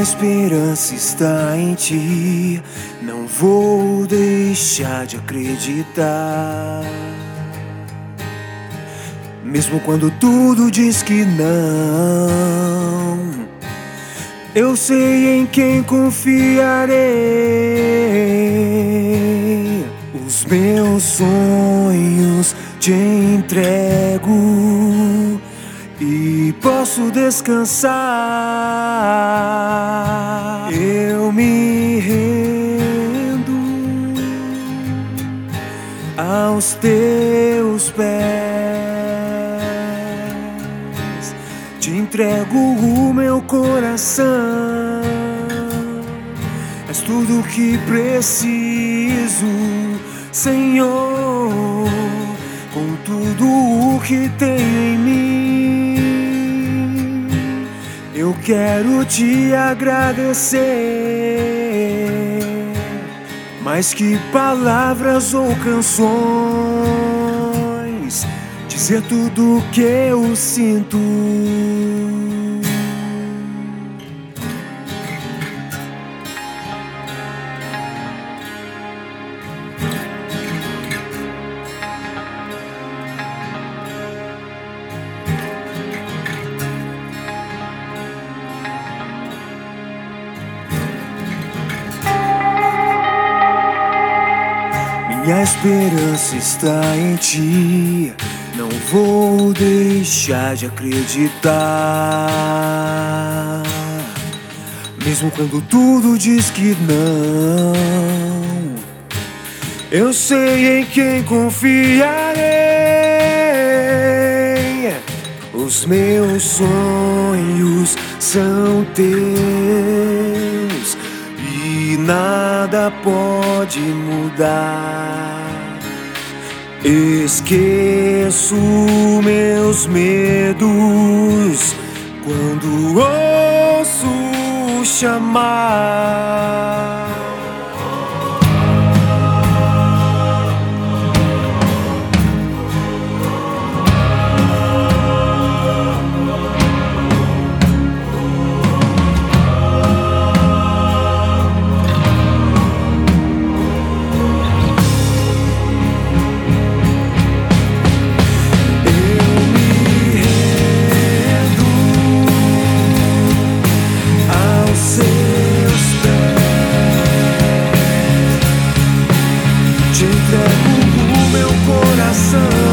Minha esperança está em ti, não vou deixar de acreditar. Mesmo quando tudo diz que não, eu sei em quem confiarei. Os meus sonhos te entrego e posso descansar. Me rendo aos teus pés, te entrego o meu coração. És tudo que preciso, Senhor, com tudo o que tem em mim. Eu quero te agradecer, mais que palavras ou canções, dizer tudo que eu sinto. Minha esperança está em ti, não vou deixar de acreditar. Mesmo quando tudo diz que não, eu sei em quem confiarei. Os meus sonhos são teus nada pode mudar. Esqueço meus medos quando ouço chamar. Entrego o meu coração.